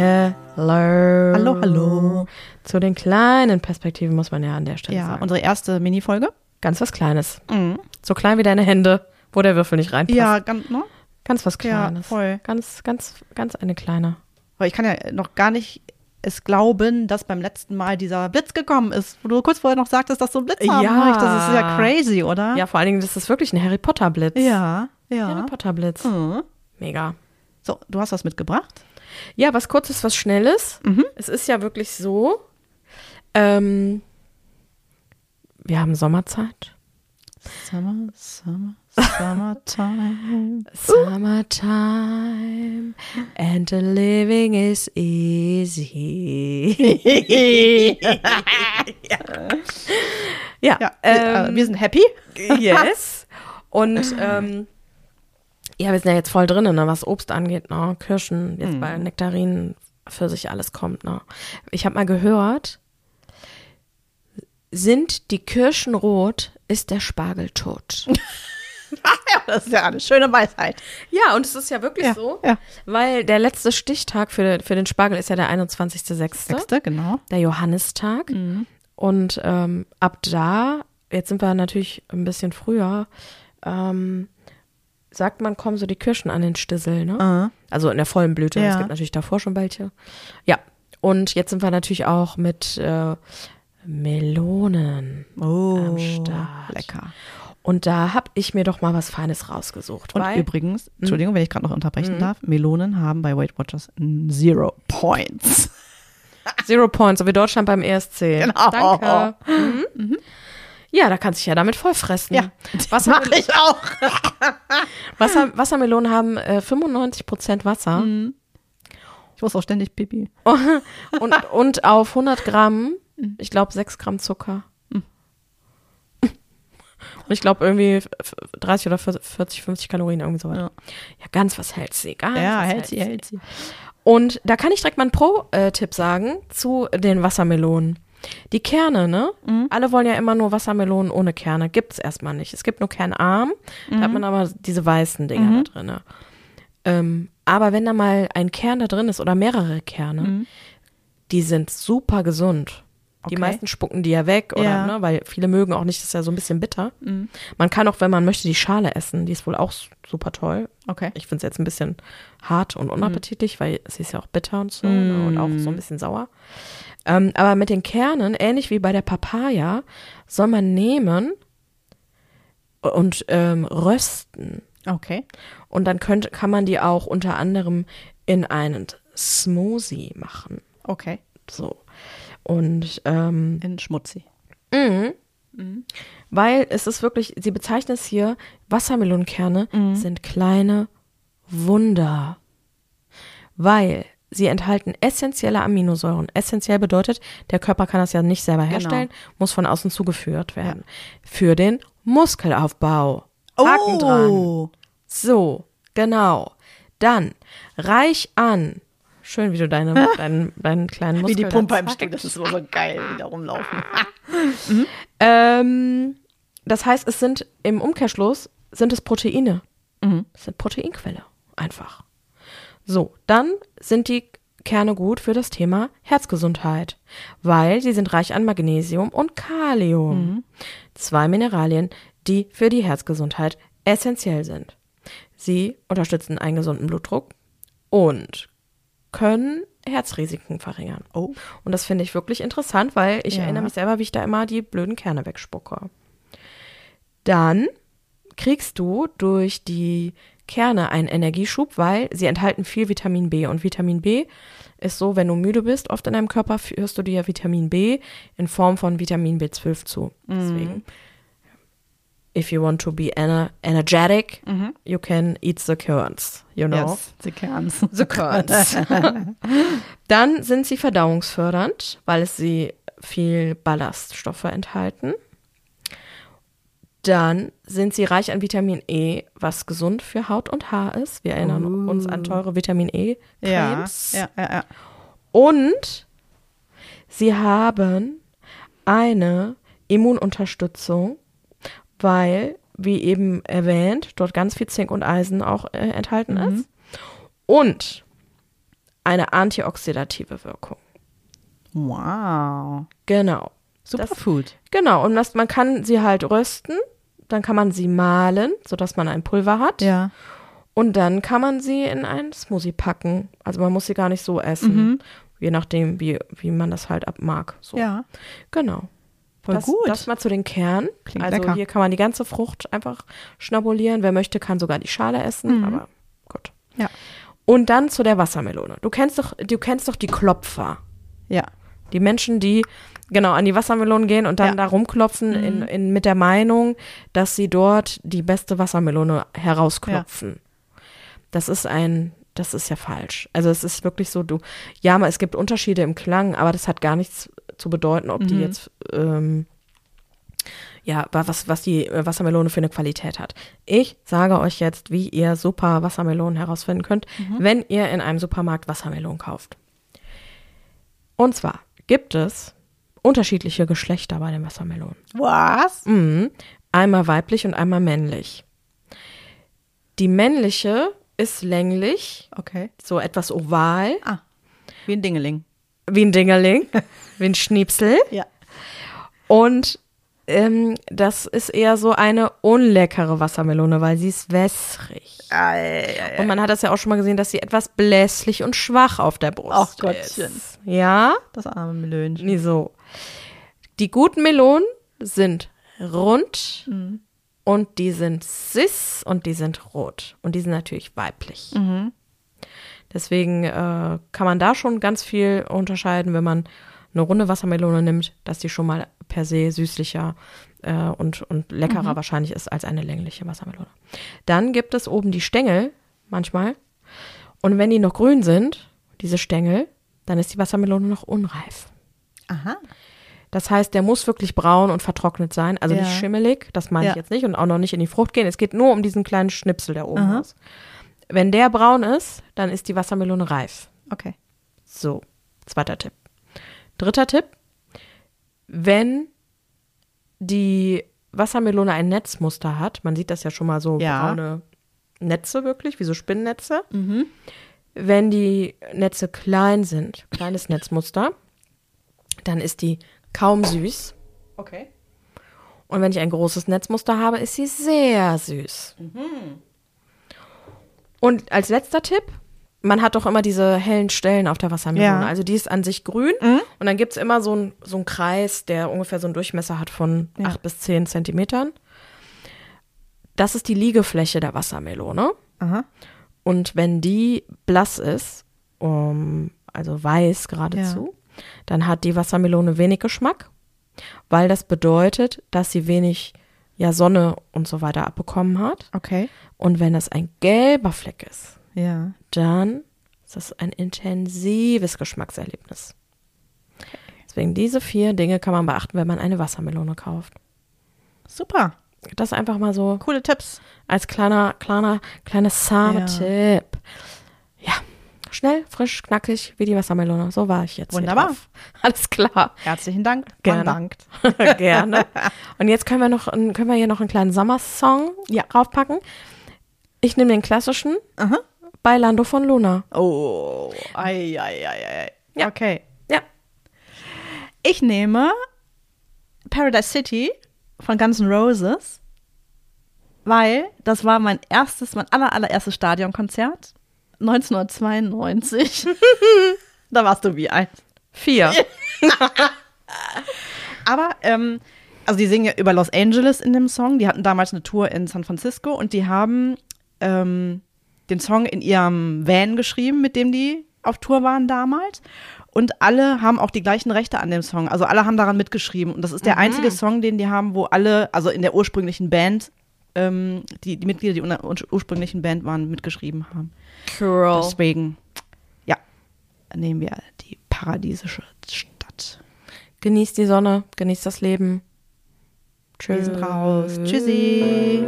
Hello. Hallo, hallo. Zu den kleinen Perspektiven muss man ja an der Stelle Ja, sagen. unsere erste Minifolge. Ganz was Kleines. So klein wie deine Hände, wo der Würfel nicht reinpasst. Ja, ganz, ne? Ganz was Ja, Kleines. voll. Ganz, ganz, ganz eine kleine. Weil ich kann ja noch gar nicht es glauben, dass beim letzten Mal dieser Blitz gekommen ist, wo du kurz vorher noch sagtest, dass du einen Blitz haben Ja. möchtest. Das ist ja crazy, oder? Ja, vor allen Dingen, das ist wirklich ein Harry Potter Blitz. Ja, ja. Harry Potter Blitz. Mhm. Mega. So, du hast was mitgebracht? Ja, was kurzes, was schnelles. Mhm. Es ist ja wirklich so. Ähm, wir haben Sommerzeit. Summer, Summer, Summertime. Summertime and the living is easy. ja, ja, ähm, äh, wir sind happy. yes. Und ähm, ja, wir sind ja jetzt voll drin, ne, was Obst angeht, ne? Kirschen, jetzt bei Nektarinen, für sich alles kommt. Ne? Ich habe mal gehört, sind die Kirschen rot, ist der Spargel tot. ja, das ist ja eine schöne Weisheit. Ja, und es ist ja wirklich Ja, so, ja. weil der letzte Stichtag für, für den Spargel ist ja der 21.06., Sechste, genau. der Johannistag. Mhm. Und ähm, ab da, jetzt sind wir natürlich ein bisschen früher, ähm, sagt man, kommen so die Kirschen an den Stissel, ne? Ah. Also in der vollen Blüte. Ja. Es gibt natürlich davor schon welche. Ja, und jetzt sind wir natürlich auch mit äh, Melonen Oh, am Start. lecker. Und da habe ich mir doch mal was Feines rausgesucht. Und übrigens, Entschuldigung, wenn ich gerade noch unterbrechen darf, Melonen haben bei Weight Watchers Zero Points. Zero Points, so wie Deutschland beim ESC. Genau. Danke. Mhm. Ja, da kannst du dich ja damit voll fressen. Ja, Wasser, Mach ich auch. Wasser, Wassermelonen haben äh, 95% Wasser Ich muss auch ständig pipi. und, und auf 100 Gramm, ich glaube, 6 Gramm Zucker. Und ich glaube irgendwie f- f- 30 oder 40, 50 Kalorien, irgendwie sowas. Ja. Ja, ganz was hält sie, ganz Ja, was hält sie, hält sie. Und da kann ich direkt mal einen Pro-Tipp sagen zu den Wassermelonen. Die Kerne, ne? Alle wollen ja immer nur Wassermelonen ohne Kerne. Gibt's erstmal nicht. Es gibt nur kernarm, da hat man aber diese weißen Dinger da drinne. Ähm, aber wenn da mal ein Kern da drin ist oder mehrere Kerne, die sind super gesund. Die Okay. meisten spucken die ja weg, oder, Ja. ne, weil viele mögen auch nicht, das ist ja so ein bisschen bitter. Man kann auch, wenn man möchte, die Schale essen. Die ist wohl auch super toll. Okay. Ich finde es jetzt ein bisschen hart und unappetitlich, weil sie ist ja auch bitter und so ne, und auch so ein bisschen sauer. Ähm, aber mit den Kernen, ähnlich wie bei der Papaya, soll man nehmen und ähm, rösten. Okay. Und dann könnte, kann man die auch unter anderem in einen Smoothie machen. Okay. So. Und ähm, In Schmutzi. weil es ist wirklich, sie bezeichnen es hier, Wassermelonenkerne sind kleine Wunder. Weil sie enthalten essentielle Aminosäuren. Essentiell bedeutet, der Körper kann das ja nicht selber herstellen, muss von außen zugeführt werden. Für den Muskelaufbau. Haken dran. Oh. So, genau. Dann reich an. Schön, wie du deine, deinen, deinen kleinen Wie Muskel die da Pumpe im. Stück, das ist so, so geil, wie da rumlaufen. Ähm, das heißt, es sind im Umkehrschluss sind es Proteine. Mhm. Es sind Proteinquelle. Einfach. So, dann sind die Kerne gut für das Thema Herzgesundheit, weil sie sind reich an Magnesium und Kalium. Zwei Mineralien, die für die Herzgesundheit essentiell sind. Sie unterstützen einen gesunden Blutdruck und können Herzrisiken verringern. Oh. Und das finde ich wirklich interessant, weil ich Ja. erinnere mich selber, wie ich da immer die blöden Kerne wegspucke. Dann kriegst du durch die Kerne einen Energieschub, weil sie enthalten viel Vitamin B. Und Vitamin B ist so, wenn du müde bist, oft in deinem Körper führst du dir Vitamin B in Form von Vitamin B12 zu. Deswegen, if you want to be ener energetic, you can eat the curds, you know. Yes, the Kerns. The curds. Dann sind sie verdauungsfördernd, weil es sie viel Ballaststoffe enthalten. Dann sind sie reich an Vitamin E, was gesund für Haut und Haar ist. Wir erinnern uns an teure Vitamin Ja, E-Cremes. ja, ja, ja. Und sie haben eine Immununterstützung, weil, wie eben erwähnt, dort ganz viel Zink und Eisen auch äh, enthalten ist. Und eine antioxidative Wirkung. Wow. Genau. Superfood. Genau, und das, man kann sie halt rösten, dann kann man sie mahlen, sodass man ein Pulver hat. Ja. Und dann kann man sie in einen Smoothie packen. Also man muss sie gar nicht so essen. Mhm. Je nachdem, wie, wie man das halt ab mag. So. Ja. Genau. Voll das, gut. Das mal zu den Kernen. Klingt also lecker. hier kann man die ganze Frucht einfach schnabulieren. Wer möchte, kann sogar die Schale essen. Aber gut. Mhm. Ja. Und dann zu der Wassermelone. Du kennst doch, du kennst doch die Klopfer. Ja. Die Menschen, die genau an die Wassermelonen gehen und dann Ja. Mhm. da rumklopfen in, in, mit der Meinung, dass sie dort die beste Wassermelone herausklopfen. Das ist ein, das ist ja falsch. Also es ist wirklich so, du, ja, mal, es gibt Unterschiede im Klang, aber das hat gar nichts zu bedeuten, ob die Mhm. jetzt ähm, ja, wa- was, was die äh, Wassermelone für eine Qualität hat. Ich sage euch jetzt, wie ihr super Wassermelonen herausfinden könnt, Mhm. wenn ihr in einem Supermarkt Wassermelonen kauft. Und zwar gibt es unterschiedliche Geschlechter bei den Wassermelonen. Was? Mhm. Einmal weiblich und einmal männlich. Die männliche ist länglich, Okay. so etwas oval, Ah. Wie ein Dingeling. wie ein Dingerling, wie ein Schnipsel. Ja. Und ähm, das ist eher so eine unleckere Wassermelone, weil sie ist wässrig. Und man hat das ja auch schon mal gesehen, dass sie etwas blässlich und schwach auf der Brust Ach ist. Gottchen. Ja, Das arme Melönchen. nie so. Die guten Melonen sind rund Mhm. und die sind süß und die sind rot. Und die sind natürlich weiblich. Mhm. Deswegen äh, kann man da schon ganz viel unterscheiden, wenn man eine runde Wassermelone nimmt, dass die schon mal per se süßlicher äh, und, und leckerer wahrscheinlich ist als eine längliche Wassermelone. Dann gibt es oben die Stängel manchmal. Und wenn die noch grün sind, diese Stängel, dann ist die Wassermelone noch unreif. Aha. Das heißt, der muss wirklich braun und vertrocknet sein, also Ja. nicht schimmelig, das meine Ja. ich jetzt nicht und auch noch nicht in die Frucht gehen. Es geht nur um diesen kleinen Schnipsel, der oben Aha. ist. Wenn der braun ist, dann ist die Wassermelone reif. Okay. So, zweiter Tipp. Dritter Tipp, wenn die Wassermelone ein Netzmuster hat, man sieht das ja schon mal so Ja. braune Netze wirklich, wie so Spinnennetze. Wenn die Netze klein sind, kleines Netzmuster, dann ist die kaum süß. Okay. Und wenn ich ein großes Netzmuster habe, ist sie sehr süß. Und als letzter Tipp, man hat doch immer diese hellen Stellen auf der Wassermelone. Ja. Also die ist an sich grün und dann gibt es immer so einen so Kreis, der ungefähr so einen Durchmesser hat von Ja. 8 bis 10 Zentimetern. Das ist die Liegefläche der Wassermelone. Aha. Und wenn die blass ist, um, also weiß geradezu, dann hat die Wassermelone wenig Geschmack, weil das bedeutet, dass sie wenig ja, Sonne und so weiter abbekommen hat. Okay. Und wenn das ein gelber Fleck ist, Ja. dann ist das ein intensives Geschmackserlebnis. Deswegen diese vier Dinge kann man beachten, wenn man eine Wassermelone kauft. Super. Das einfach mal so Coole Tipps. als kleiner, kleiner, kleiner Same-Tipp. Ja. Schnell, frisch, knackig, wie die Wassermelone. So war ich jetzt. Wunderbar. Alles klar. Herzlichen Dank. Gerne. Dankt. Gerne. Und jetzt können wir noch, können wir hier noch einen kleinen Sommersong Ja. draufpacken. Ich nehme den klassischen Aha. bei Lando von Luna. Oh. Ei, ei, ei, ei. Ja. Okay. Ja. Ich nehme Paradise City von Guns N' Roses, weil das war mein erstes, mein aller, allererstes Stadionkonzert 1992. da warst du wie alt. Vier. Aber, ähm, also die singen ja über Los Angeles in dem Song. Die hatten damals eine Tour in San Francisco und die haben ähm, den Song in ihrem Van geschrieben, mit dem die auf Tour waren damals. Und alle haben auch die gleichen Rechte an dem Song. Also alle haben daran mitgeschrieben. Und das ist der einzige Song, den die haben, wo alle, also in der ursprünglichen Band, ähm, die, die Mitglieder, die in der ur- ursprünglichen Band waren, mitgeschrieben haben. Cool. Deswegen, ja, nehmen wir die paradiesische Stadt. Genießt die Sonne, genießt das Leben. Wir Tschüss. sind raus. Tschüssi.